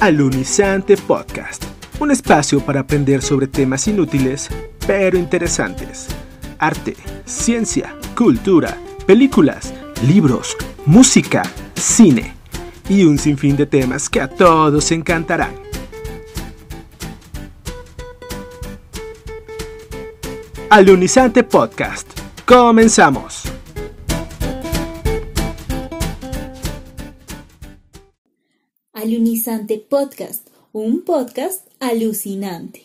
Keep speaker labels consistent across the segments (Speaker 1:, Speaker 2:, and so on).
Speaker 1: Alunizante Podcast, un espacio para aprender sobre temas inútiles pero interesantes. Arte, ciencia, cultura, películas, libros, música, cine y un sinfín de temas que a todos encantarán. Alunizante Podcast. Comenzamos.
Speaker 2: Alunizante Podcast, un podcast alucinante.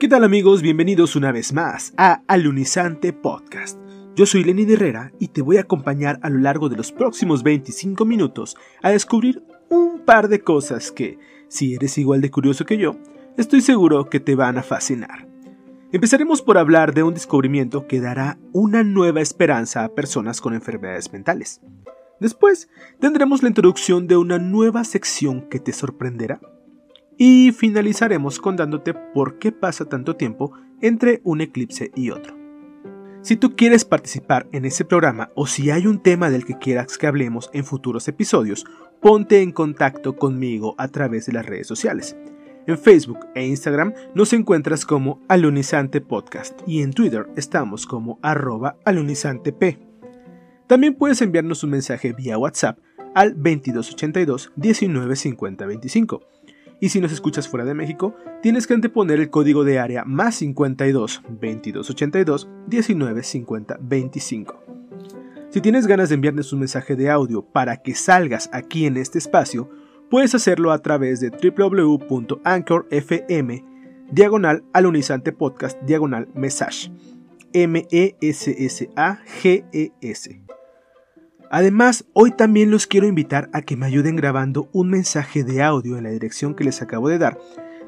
Speaker 1: ¿Qué tal amigos? Bienvenidos una vez más a Alunizante Podcast. Yo soy Lenny Herrera y te voy a acompañar a lo largo de los próximos 25 minutos a descubrir un par de cosas que, si eres igual de curioso que yo, estoy seguro que te van a fascinar. Empezaremos por hablar de un descubrimiento que dará una nueva esperanza a personas con enfermedades mentales. Después tendremos la introducción de una nueva sección que te sorprenderá. Y finalizaremos contándote por qué pasa tanto tiempo entre un eclipse y otro. Si tú quieres participar en ese programa o si hay un tema del que quieras que hablemos en futuros episodios, ponte en contacto conmigo a través de las redes sociales. En Facebook e Instagram nos encuentras como Alunizante Podcast y en Twitter estamos como arroba alunizantep. También puedes enviarnos un mensaje vía WhatsApp al 2282 195025. Y si nos escuchas fuera de México, tienes que anteponer el código de área más 52 2282 195025. Si tienes ganas de enviarnos un mensaje de audio para que salgas aquí en este espacio, puedes hacerlo a través de www.anchor.fm diagonal alunizante podcast diagonal message M-E-S-S-A-G-E-S. Además, hoy también los quiero invitar a que me ayuden grabando un mensaje de audio en la dirección que les acabo de dar,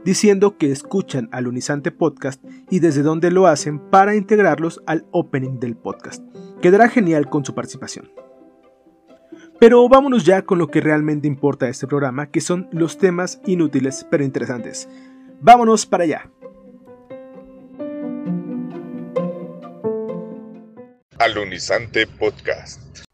Speaker 1: diciendo que escuchan Alunizante Podcast y desde dónde lo hacen para integrarlos al opening del podcast. Quedará genial con su participación. Pero vámonos ya con lo que realmente importa de este programa, que son los temas inútiles pero interesantes. Vámonos para allá.
Speaker 3: Alunizante Podcast.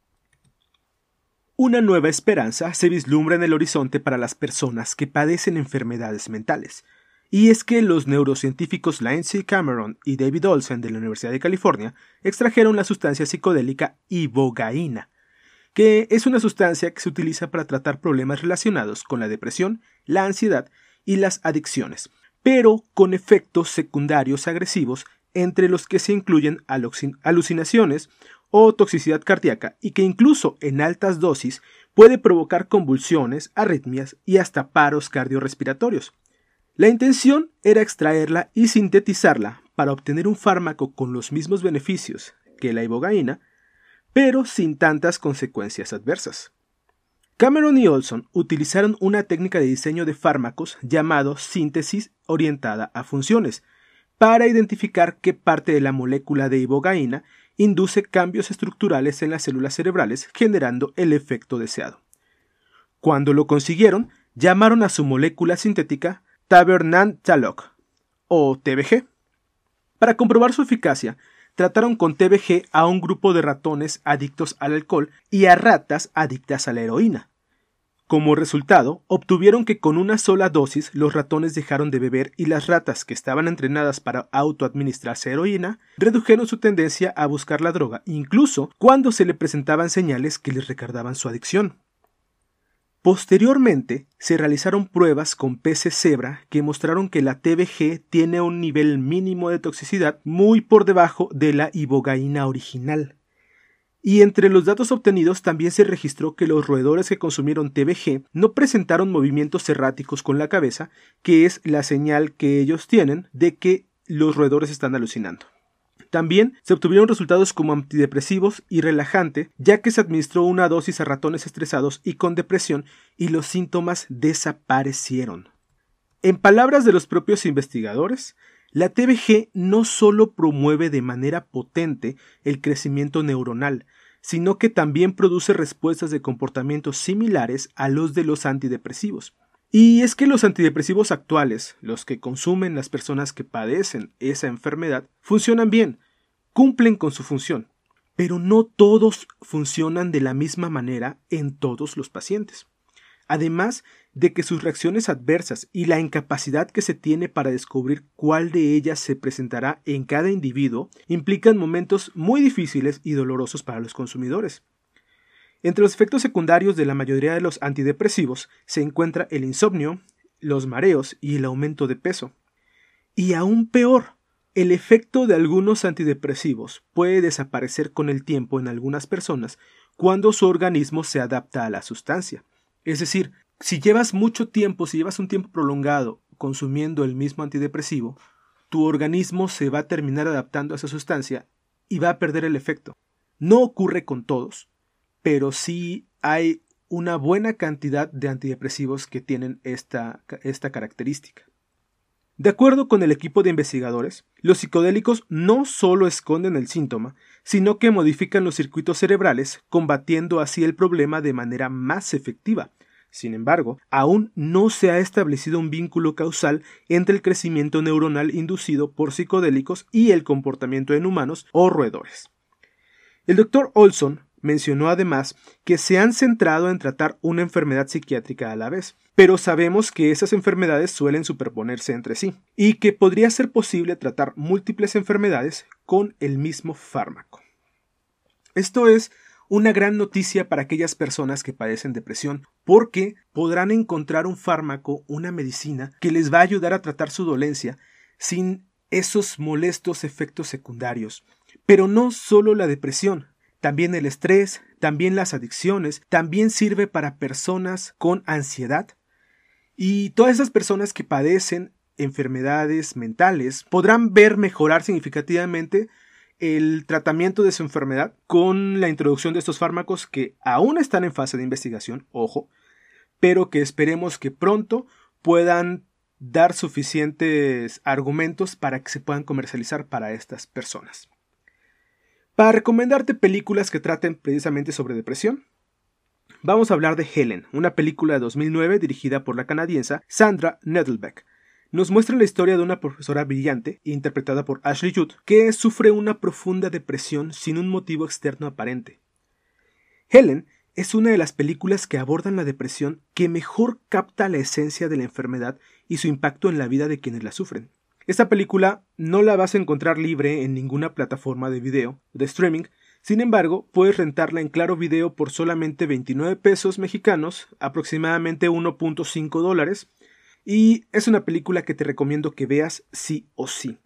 Speaker 1: Una nueva esperanza se vislumbra en el horizonte para las personas que padecen enfermedades mentales. Y es que los neurocientíficos Lindsay Cameron y David Olsen de la Universidad de California extrajeron la sustancia psicodélica ibogaína, que es una sustancia que se utiliza para tratar problemas relacionados con la depresión, la ansiedad y las adicciones, pero con efectos secundarios agresivos entre los que se incluyen alucinaciones o toxicidad cardíaca y que incluso en altas dosis puede provocar convulsiones, arritmias y hasta paros cardiorrespiratorios. La intención era extraerla y sintetizarla para obtener un fármaco con los mismos beneficios que la ibogaína, pero sin tantas consecuencias adversas. Cameron y Olson utilizaron una técnica de diseño de fármacos llamado síntesis orientada a funciones para identificar qué parte de la molécula de ibogaína induce cambios estructurales en las células cerebrales generando el efecto deseado. Cuando lo consiguieron, llamaron a su molécula sintética Tabernantaloc o TBG. Para comprobar su eficacia, trataron con TBG a un grupo de ratones adictos al alcohol y a ratas adictas a la heroína. Como resultado, obtuvieron que con una sola dosis los ratones dejaron de beber y las ratas que estaban entrenadas para autoadministrarse heroína redujeron su tendencia a buscar la droga, incluso cuando se le presentaban señales que les recardaban su adicción. Posteriormente, se realizaron pruebas con peces cebra que mostraron que la TBG tiene un nivel mínimo de toxicidad muy por debajo de la ibogaína original. Y entre los datos obtenidos también se registró que los roedores que consumieron TBG no presentaron movimientos erráticos con la cabeza, que es la señal que ellos tienen de que los roedores están alucinando. También se obtuvieron resultados como antidepresivos y relajante, ya que se administró una dosis a ratones estresados y con depresión y los síntomas desaparecieron. En palabras de los propios investigadores, la TBG no solo promueve de manera potente el crecimiento neuronal, sino que también produce respuestas de comportamiento similares a los de los antidepresivos. Y es que los antidepresivos actuales, los que consumen las personas que padecen esa enfermedad, funcionan bien, cumplen con su función, pero no todos funcionan de la misma manera en todos los pacientes. Además de que sus reacciones adversas y la incapacidad que se tiene para descubrir cuál de ellas se presentará en cada individuo implican momentos muy difíciles y dolorosos para los consumidores. Entre los efectos secundarios de la mayoría de los antidepresivos se encuentra el insomnio, los mareos y el aumento de peso. Y aún peor, el efecto de algunos antidepresivos puede desaparecer con el tiempo en algunas personas cuando su organismo se adapta a la sustancia. Es decir, si llevas mucho tiempo, si llevas un tiempo prolongado consumiendo el mismo antidepresivo, tu organismo se va a terminar adaptando a esa sustancia y va a perder el efecto. No ocurre con todos, pero sí hay una buena cantidad de antidepresivos que tienen esta, esta característica. De acuerdo con el equipo de investigadores, los psicodélicos no solo esconden el síntoma, sino que modifican los circuitos cerebrales, combatiendo así el problema de manera más efectiva. Sin embargo, aún no se ha establecido un vínculo causal entre el crecimiento neuronal inducido por psicodélicos y el comportamiento en humanos o roedores. El doctor Olson mencionó además que se han centrado en tratar una enfermedad psiquiátrica a la vez, pero sabemos que esas enfermedades suelen superponerse entre sí, y que podría ser posible tratar múltiples enfermedades con el mismo fármaco. Esto es una gran noticia para aquellas personas que padecen depresión, porque podrán encontrar un fármaco, una medicina, que les va a ayudar a tratar su dolencia sin esos molestos efectos secundarios. Pero no solo la depresión, también el estrés, también las adicciones, también sirve para personas con ansiedad. Y todas esas personas que padecen enfermedades mentales podrán ver mejorar significativamente el tratamiento de su enfermedad con la introducción de estos fármacos que aún están en fase de investigación, ojo, pero que esperemos que pronto puedan dar suficientes argumentos para que se puedan comercializar para estas personas. Para recomendarte películas que traten precisamente sobre depresión, vamos a hablar de Helen, una película de 2009 dirigida por la canadiense Sandra Nettlebeck. Nos muestra la historia de una profesora brillante, interpretada por Ashley Judd, que sufre una profunda depresión sin un motivo externo aparente. Helen es una de las películas que abordan la depresión que mejor capta la esencia de la enfermedad y su impacto en la vida de quienes la sufren. Esta película no la vas a encontrar libre en ninguna plataforma de video, de streaming, sin embargo, puedes rentarla en Claro Video por solamente 29 pesos mexicanos, aproximadamente 1.5 dólares, y es una película que te recomiendo que veas sí o sí.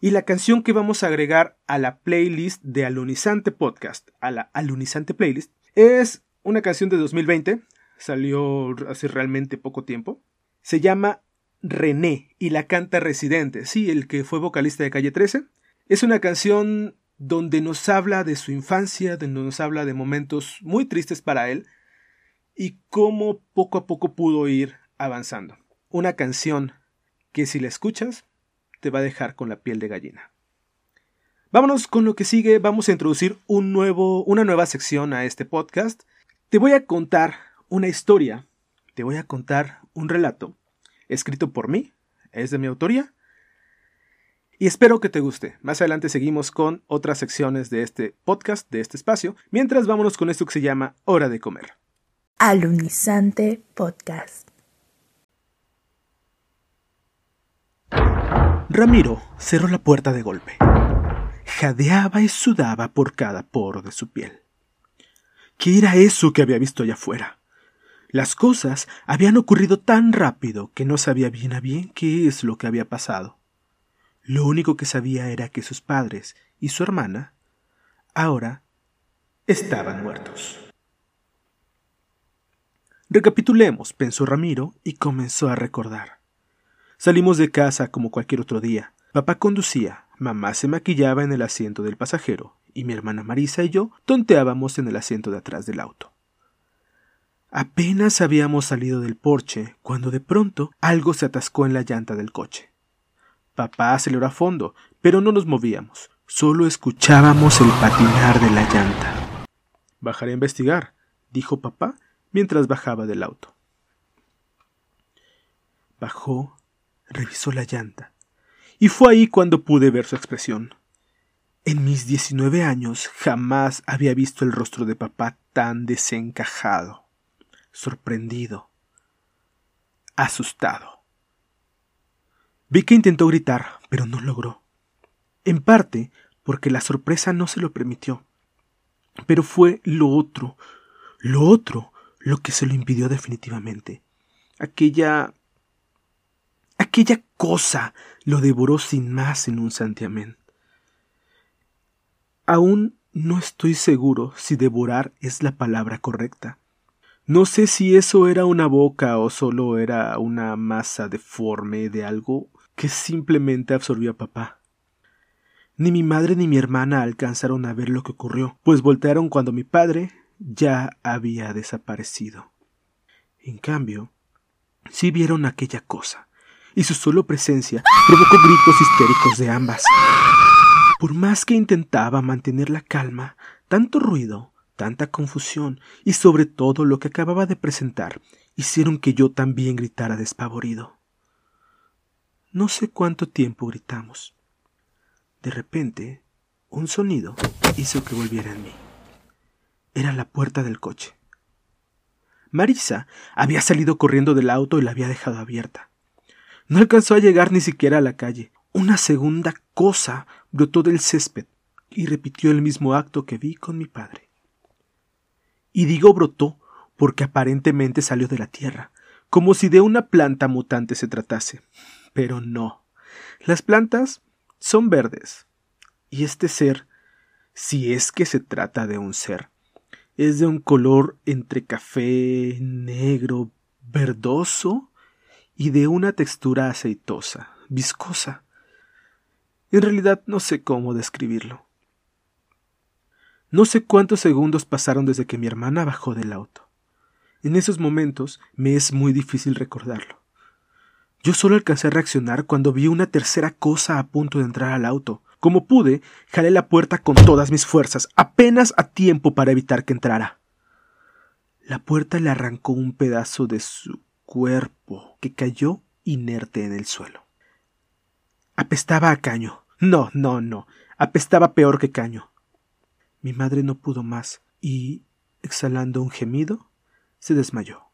Speaker 1: Y la canción que vamos a agregar a la playlist de Alunizante Podcast, a la Alunizante Playlist, es una canción de 2020, salió hace realmente poco tiempo. Se llama René y la canta Residente, sí, el que fue vocalista de Calle 13. Es una canción donde nos habla de su infancia, donde nos habla de momentos muy tristes para él y cómo poco a poco pudo ir avanzando. Una canción que si la escuchas te va a dejar con la piel de gallina. Vámonos con lo que sigue, vamos a introducir un nuevo, una nueva sección a este podcast. Te voy a contar una historia, te voy a contar un relato escrito por mí, es de mi autoría. Y espero que te guste. Más adelante seguimos con otras secciones de este podcast, de este espacio, mientras vámonos con esto que se llama Hora de Comer.
Speaker 2: Alunizante Podcast.
Speaker 1: Ramiro cerró la puerta de golpe. Jadeaba y sudaba por cada poro de su piel. ¿Qué era eso que había visto allá afuera? Las cosas habían ocurrido tan rápido que no sabía bien a bien qué es lo que había pasado. Lo único que sabía era que sus padres y su hermana ahora estaban muertos. Recapitulemos, pensó Ramiro y comenzó a recordar. Salimos de casa como cualquier otro día. Papá conducía, mamá se maquillaba en el asiento del pasajero y mi hermana Marisa y yo tonteábamos en el asiento de atrás del auto. Apenas habíamos salido del porche cuando de pronto algo se atascó en la llanta del coche. Papá aceleró a fondo, pero no nos movíamos. Solo escuchábamos el patinar de la llanta. Bajaré a investigar, dijo papá mientras bajaba del auto. Bajó, revisó la llanta, y fue ahí cuando pude ver su expresión. En mis 19 años jamás había visto el rostro de papá tan desencajado, sorprendido, asustado. Vi que intentó gritar, pero no logró. En parte porque la sorpresa no se lo permitió. Pero fue lo otro, lo otro, lo que se lo impidió definitivamente. Aquella... aquella cosa lo devoró sin más en un santiamén. Aún no estoy seguro si devorar es la palabra correcta. No sé si eso era una boca o solo era una masa deforme de algo que simplemente absorbió a papá. Ni mi madre ni mi hermana alcanzaron a ver lo que ocurrió, pues voltearon cuando mi padre ya había desaparecido. En cambio, sí vieron aquella cosa, y su solo presencia provocó gritos histéricos de ambas. Por más que intentaba mantener la calma, tanto ruido, tanta confusión y sobre todo lo que acababa de presentar hicieron que yo también gritara despavorido. No sé cuánto tiempo gritamos. De repente, un sonido hizo que volviera en mí. Era la puerta del coche. Marisa había salido corriendo del auto y la había dejado abierta. No alcanzó a llegar ni siquiera a la calle. Una segunda cosa brotó del césped y repitió el mismo acto que vi con mi padre. Y digo brotó porque aparentemente salió de la tierra, como si de una planta mutante se tratase. Pero no. Las plantas son verdes. Y este ser, si es que se trata de un ser, es de un color entre café, negro, verdoso y de una textura aceitosa, viscosa. En realidad no sé cómo describirlo. No sé cuántos segundos pasaron desde que mi hermana bajó del auto. En esos momentos me es muy difícil recordarlo. Yo solo alcancé a reaccionar cuando vi una tercera cosa a punto de entrar al auto. Como pude, jalé la puerta con todas mis fuerzas, apenas a tiempo para evitar que entrara. La puerta le arrancó un pedazo de su cuerpo, que cayó inerte en el suelo. Apestaba a caño. No, no, no. Apestaba peor que caño. Mi madre no pudo más y, exhalando un gemido, se desmayó.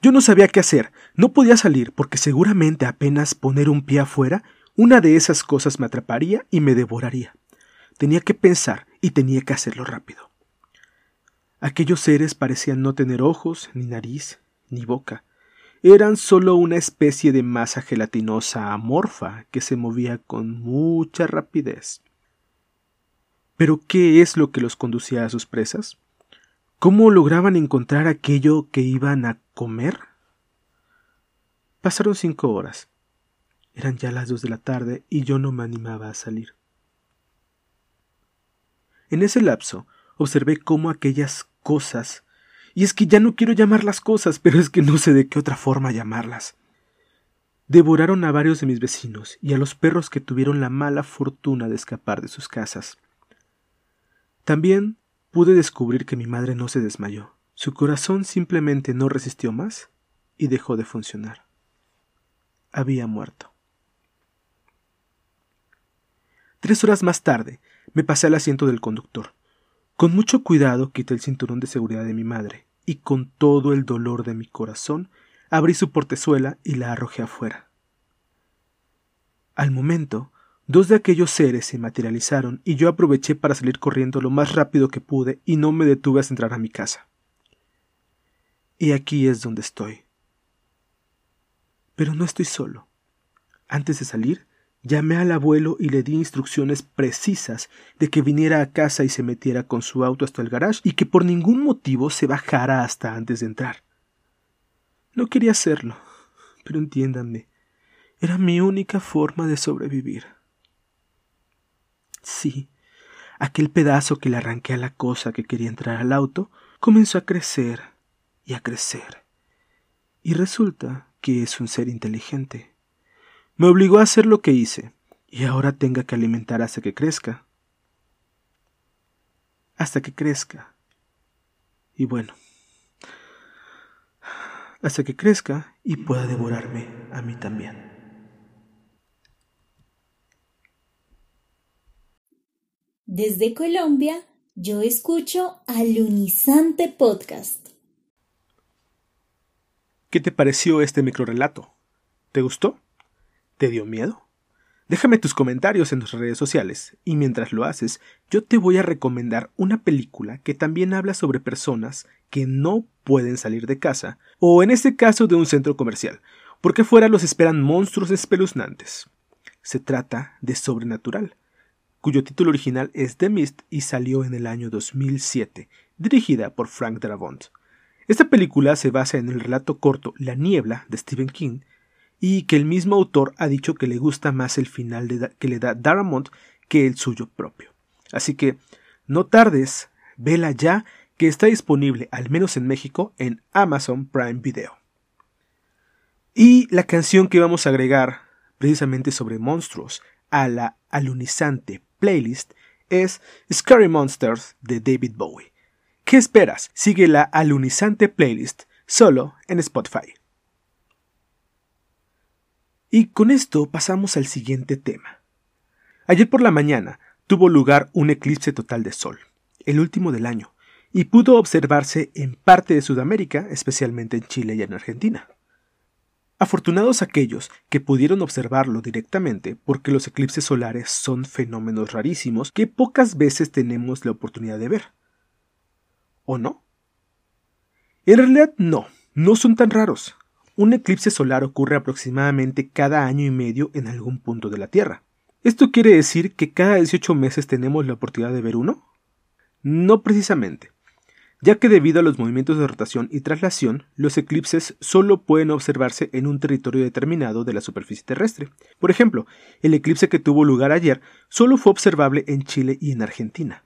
Speaker 1: Yo no sabía qué hacer. No podía salir porque seguramente apenas poner un pie afuera, una de esas cosas me atraparía y me devoraría. Tenía que pensar y tenía que hacerlo rápido. Aquellos seres parecían no tener ojos, ni nariz, ni boca eran solo una especie de masa gelatinosa amorfa que se movía con mucha rapidez. ¿Pero qué es lo que los conducía a sus presas? ¿Cómo lograban encontrar aquello que iban a comer? Pasaron cinco horas. Eran ya las dos de la tarde y yo no me animaba a salir. En ese lapso observé cómo aquellas cosas y es que ya no quiero llamar las cosas, pero es que no sé de qué otra forma llamarlas. Devoraron a varios de mis vecinos y a los perros que tuvieron la mala fortuna de escapar de sus casas. También pude descubrir que mi madre no se desmayó. Su corazón simplemente no resistió más y dejó de funcionar. Había muerto. Tres horas más tarde me pasé al asiento del conductor. Con mucho cuidado quité el cinturón de seguridad de mi madre, y con todo el dolor de mi corazón abrí su portezuela y la arrojé afuera. Al momento, dos de aquellos seres se materializaron y yo aproveché para salir corriendo lo más rápido que pude y no me detuve a entrar a mi casa. Y aquí es donde estoy. Pero no estoy solo. Antes de salir, Llamé al abuelo y le di instrucciones precisas de que viniera a casa y se metiera con su auto hasta el garage y que por ningún motivo se bajara hasta antes de entrar. No quería hacerlo, pero entiéndanme, era mi única forma de sobrevivir. Sí, aquel pedazo que le arranqué a la cosa que quería entrar al auto comenzó a crecer y a crecer. Y resulta que es un ser inteligente. Me obligó a hacer lo que hice, y ahora tenga que alimentar hasta que crezca. Hasta que crezca. Y bueno, hasta que crezca y pueda devorarme a mí también.
Speaker 4: Desde Colombia, yo escucho Alunizante Podcast.
Speaker 1: ¿Qué te pareció este microrelato? ¿Te gustó? ¿Te dio miedo? Déjame tus comentarios en nuestras redes sociales y mientras lo haces, yo te voy a recomendar una película que también habla sobre personas que no pueden salir de casa, o en este caso de un centro comercial, porque fuera los esperan monstruos espeluznantes. Se trata de Sobrenatural, cuyo título original es The Mist y salió en el año 2007, dirigida por Frank Darabont. Esta película se basa en el relato corto La Niebla de Stephen King y que el mismo autor ha dicho que le gusta más el final que le da Darabont que el suyo propio. Así que no tardes, vela ya que está disponible, al menos en México, en Amazon Prime Video. Y la canción que vamos a agregar, precisamente sobre monstruos, a la alunizante playlist es Scary Monsters de David Bowie. ¿Qué esperas? Sigue la alunizante playlist solo en Spotify. Y con esto pasamos al siguiente tema. Ayer por la mañana tuvo lugar un eclipse total de sol, el último del año, y pudo observarse en parte de Sudamérica, especialmente en Chile y en Argentina. Afortunados aquellos que pudieron observarlo directamente, porque los eclipses solares son fenómenos rarísimos que pocas veces tenemos la oportunidad de ver. ¿O no? En realidad no, no son tan raros. Un eclipse solar ocurre aproximadamente cada año y medio en algún punto de la Tierra. ¿Esto quiere decir que cada 18 meses tenemos la oportunidad de ver uno? No precisamente, ya que debido a los movimientos de rotación y traslación, los eclipses solo pueden observarse en un territorio determinado de la superficie terrestre. Por ejemplo, el eclipse que tuvo lugar ayer solo fue observable en Chile y en Argentina.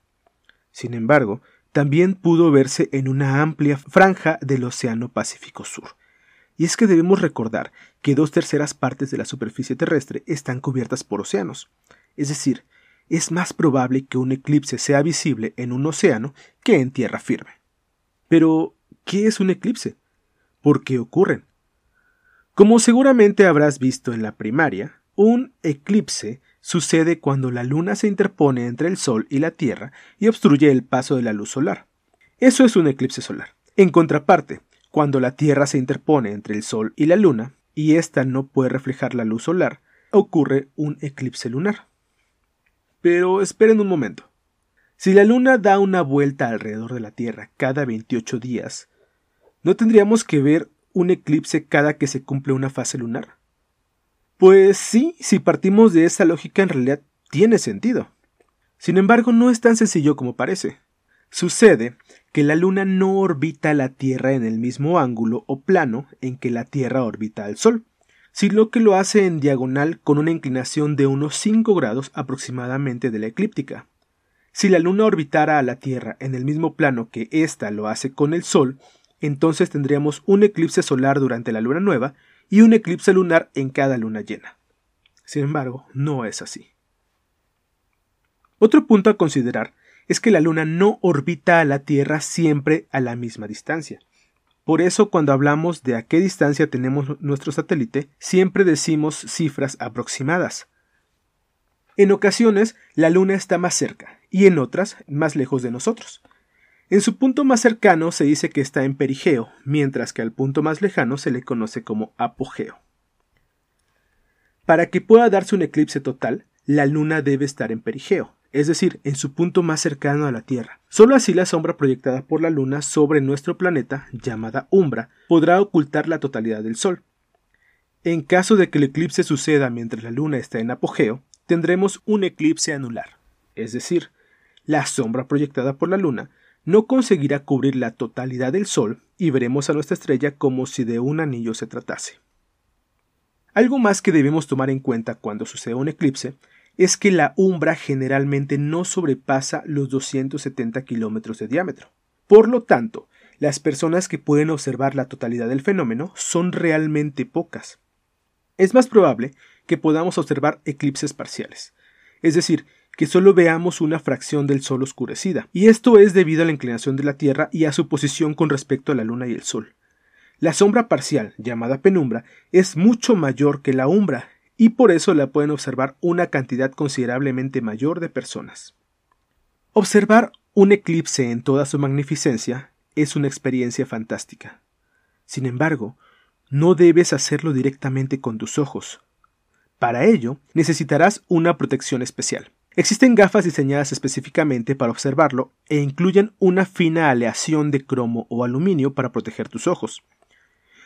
Speaker 1: Sin embargo, también pudo verse en una amplia franja del Océano Pacífico Sur, y es que debemos recordar que dos terceras partes de la superficie terrestre están cubiertas por océanos. Es decir, es más probable que un eclipse sea visible en un océano que en tierra firme. Pero, ¿qué es un eclipse? ¿Por qué ocurren? Como seguramente habrás visto en la primaria, un eclipse sucede cuando la luna se interpone entre el Sol y la Tierra y obstruye el paso de la luz solar. Eso es un eclipse solar. En contraparte, cuando la Tierra se interpone entre el Sol y la Luna, y ésta no puede reflejar la luz solar, ocurre un eclipse lunar. Pero esperen un momento. Si la Luna da una vuelta alrededor de la Tierra cada 28 días, ¿no tendríamos que ver un eclipse cada que se cumple una fase lunar? Pues sí, si partimos de esa lógica en realidad tiene sentido. Sin embargo, no es tan sencillo como parece. Sucede que la Luna no orbita la Tierra en el mismo ángulo o plano en que la Tierra orbita al Sol, sino que lo hace en diagonal con una inclinación de unos 5 grados aproximadamente de la eclíptica. Si la Luna orbitara a la Tierra en el mismo plano que ésta lo hace con el Sol, entonces tendríamos un eclipse solar durante la luna nueva y un eclipse lunar en cada luna llena. Sin embargo, no es así. Otro punto a considerar es que la Luna no orbita a la Tierra siempre a la misma distancia. Por eso cuando hablamos de a qué distancia tenemos nuestro satélite, siempre decimos cifras aproximadas. En ocasiones la Luna está más cerca y en otras más lejos de nosotros. En su punto más cercano se dice que está en perigeo, mientras que al punto más lejano se le conoce como apogeo. Para que pueda darse un eclipse total, la Luna debe estar en perigeo, es decir, en su punto más cercano a la Tierra. Solo así la sombra proyectada por la Luna sobre nuestro planeta, llamada umbra, podrá ocultar la totalidad del Sol. En caso de que el eclipse suceda mientras la Luna está en apogeo, tendremos un eclipse anular, es decir, la sombra proyectada por la Luna no conseguirá cubrir la totalidad del Sol y veremos a nuestra estrella como si de un anillo se tratase. Algo más que debemos tomar en cuenta cuando suceda un eclipse es que la umbra generalmente no sobrepasa los 270 kilómetros de diámetro. Por lo tanto, las personas que pueden observar la totalidad del fenómeno son realmente pocas. Es más probable que podamos observar eclipses parciales, es decir, que solo veamos una fracción del Sol oscurecida, y esto es debido a la inclinación de la Tierra y a su posición con respecto a la Luna y el Sol. La sombra parcial, llamada penumbra, es mucho mayor que la umbra y por eso la pueden observar una cantidad considerablemente mayor de personas. Observar un eclipse en toda su magnificencia es una experiencia fantástica. Sin embargo, no debes hacerlo directamente con tus ojos. Para ello, necesitarás una protección especial. Existen gafas diseñadas específicamente para observarlo e incluyen una fina aleación de cromo o aluminio para proteger tus ojos.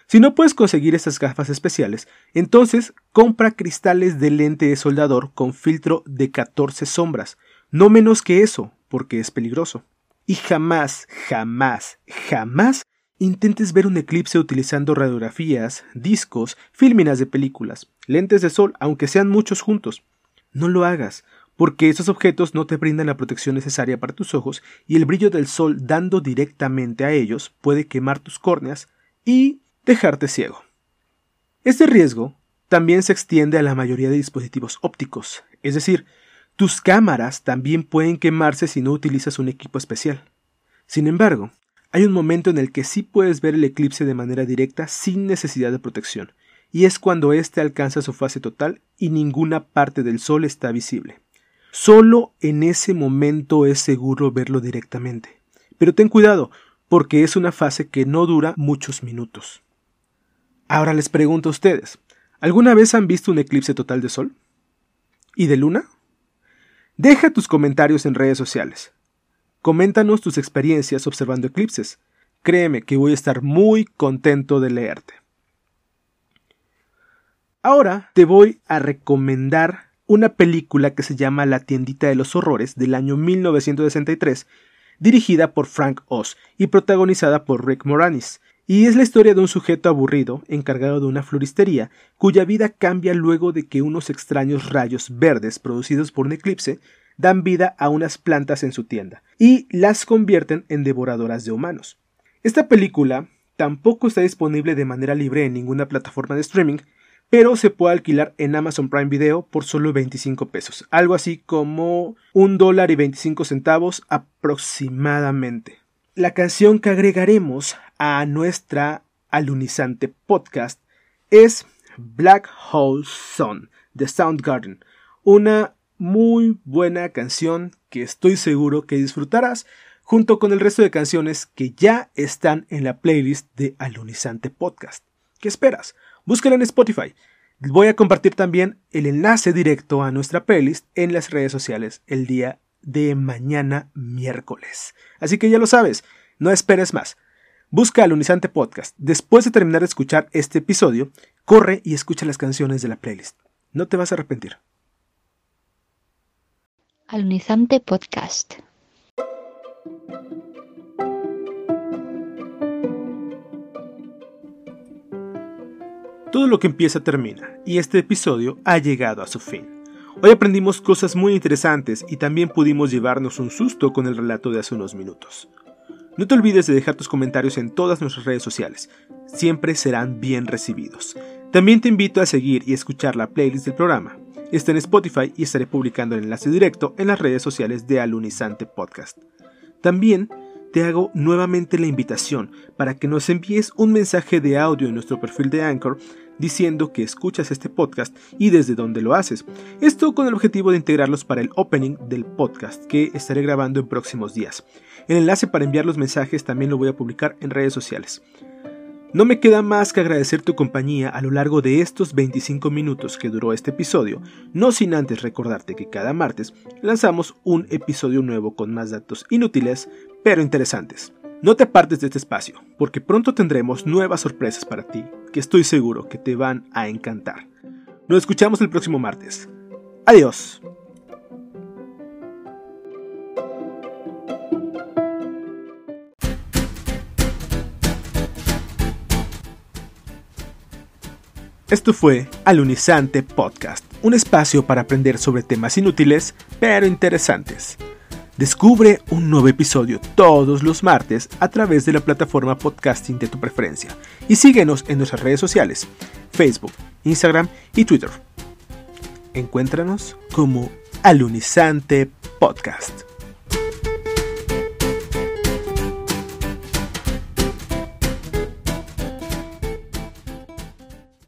Speaker 1: Si no puedes conseguir estas gafas especiales, entonces compra cristales de lente de soldador con filtro de 14 sombras, no menos que eso, porque es peligroso. Y jamás, jamás, jamás intentes ver un eclipse utilizando radiografías, discos, fílminas de películas, lentes de sol, aunque sean muchos juntos. No lo hagas, porque esos objetos no te brindan la protección necesaria para tus ojos y el brillo del sol dando directamente a ellos puede quemar tus córneas y dejarte ciego. Este riesgo también se extiende a la mayoría de dispositivos ópticos, es decir, tus cámaras también pueden quemarse si no utilizas un equipo especial. Sin embargo, hay un momento en el que sí puedes ver el eclipse de manera directa sin necesidad de protección, y es cuando éste alcanza su fase total y ninguna parte del sol está visible. Solo en ese momento es seguro verlo directamente. Pero ten cuidado, porque es una fase que no dura muchos minutos. Ahora les pregunto a ustedes, ¿alguna vez han visto un eclipse total de sol? ¿Y de luna? Deja tus comentarios en redes sociales. Coméntanos tus experiencias observando eclipses. Créeme que voy a estar muy contento de leerte. Ahora te voy a recomendar una película que se llama La tiendita de los horrores del año 1963, dirigida por Frank Oz y protagonizada por Rick Moranis, y es la historia de un sujeto aburrido, encargado de una floristería, cuya vida cambia luego de que unos extraños rayos verdes producidos por un eclipse dan vida a unas plantas en su tienda, y las convierten en devoradoras de humanos. Esta película tampoco está disponible de manera libre en ninguna plataforma de streaming, pero se puede alquilar en Amazon Prime Video por solo 25 pesos, algo así como un dólar y 25 centavos aproximadamente. La canción que agregaremos a nuestra alunizante podcast es Black Hole Sun de Soundgarden, una muy buena canción que estoy seguro que disfrutarás junto con el resto de canciones que ya están en la playlist de Alunizante Podcast. ¿Qué esperas? Búscala en Spotify. Voy a compartir también el enlace directo a nuestra playlist en las redes sociales el día de mañana miércoles. Así que ya lo sabes, no esperes más. Busca Alunizante Podcast. Después de terminar de escuchar este episodio, corre y escucha las canciones de la playlist. No te vas a arrepentir.
Speaker 5: Alunizante Podcast.
Speaker 1: Todo lo que empieza termina, y este episodio ha llegado a su fin. Hoy aprendimos cosas muy interesantes y también pudimos llevarnos un susto con el relato de hace unos minutos. No te olvides de dejar tus comentarios en todas nuestras redes sociales, siempre serán bien recibidos. También te invito a seguir y escuchar la playlist del programa. Está en Spotify y estaré publicando el enlace directo en las redes sociales de Alunizante Podcast. También te hago nuevamente la invitación para que nos envíes un mensaje de audio en nuestro perfil de Anchor diciendo que escuchas este podcast y desde dónde lo haces. Esto con el objetivo de integrarlos para el opening del podcast que estaré grabando en próximos días. El enlace para enviar los mensajes también lo voy a publicar en redes sociales. No me queda más que agradecer tu compañía a lo largo de estos 25 minutos que duró este episodio, no sin antes recordarte que cada martes lanzamos un episodio nuevo con más datos inútiles, pero interesantes. No te apartes de este espacio, porque pronto tendremos nuevas sorpresas para ti, que estoy seguro que te van a encantar. Nos escuchamos el próximo martes. Adiós. Esto fue Alunizante Podcast, un espacio para aprender sobre temas inútiles pero interesantes. Descubre un nuevo episodio todos los martes a través de la plataforma podcasting de tu preferencia y síguenos en nuestras redes sociales, Facebook, Instagram y Twitter. Encuéntranos como Alunizante Podcast.